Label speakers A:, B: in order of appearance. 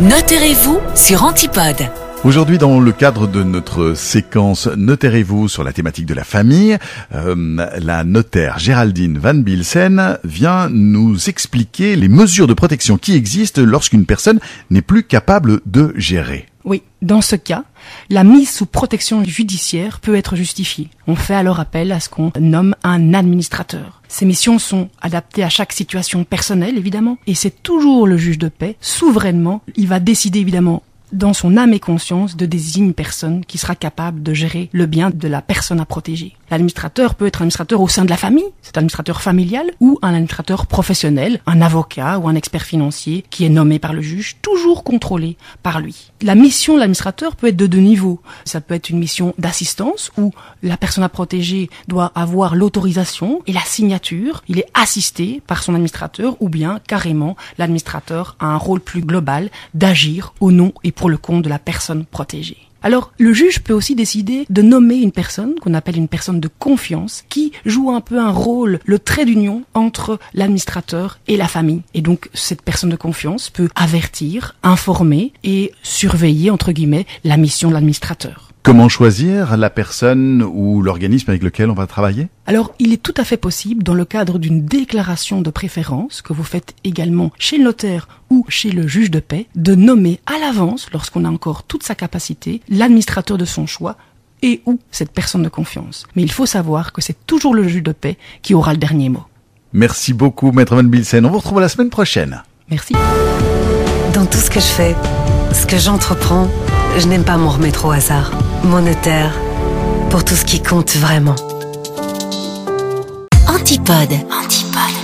A: Notez-vous sur Antipode.
B: Aujourd'hui, dans le cadre de notre séquence Notez-vous sur la thématique de la famille, euh, la notaire Géraldine Van Bilsen vient nous expliquer les mesures de protection qui existent lorsqu'une personne n'est plus capable de gérer.
C: Dans ce cas, la mise sous protection judiciaire peut être justifiée. On fait alors appel à ce qu'on nomme un administrateur. Ces missions sont adaptées à chaque situation personnelle, évidemment, et c'est toujours le juge de paix, souverainement, il va décider évidemment dans son âme et conscience de désigner une personne qui sera capable de gérer le bien de la personne à protéger. L'administrateur peut être administrateur au sein de la famille, c'est un administrateur familial, ou un administrateur professionnel, un avocat ou un expert financier qui est nommé par le juge, toujours contrôlé par lui. La mission de l'administrateur peut être de deux niveaux. Ça peut être une mission d'assistance où la personne à protéger doit avoir l'autorisation et la signature. Il est assisté par son administrateur ou bien carrément l'administrateur a un rôle plus global d'agir au nom et pour le compte de la personne protégée. Alors, le juge peut aussi décider de nommer une personne qu'on appelle une personne de confiance qui joue un peu un rôle, le trait d'union entre l'administrateur et la famille. Et donc, cette personne de confiance peut avertir, informer et surveiller, entre guillemets, la mission de l'administrateur.
B: Comment choisir la personne ou l'organisme avec lequel on va travailler?
C: Alors, il est tout à fait possible, dans le cadre d'une déclaration de préférence que vous faites également chez le notaire ou chez le juge de paix, de nommer à l'avance, lorsqu'on a encore toute sa capacité, l'administrateur de son choix et ou cette personne de confiance. Mais il faut savoir que c'est toujours le juge de paix qui aura le dernier mot.
B: Merci beaucoup, Maître Van Bilsen. On vous retrouve la semaine prochaine.
C: Merci.
D: Dans tout ce que je fais, ce que j'entreprends, je n'aime pas m'en remettre au hasard. Mon notaire, pour tout ce qui compte vraiment.
A: Antipode. Antipode.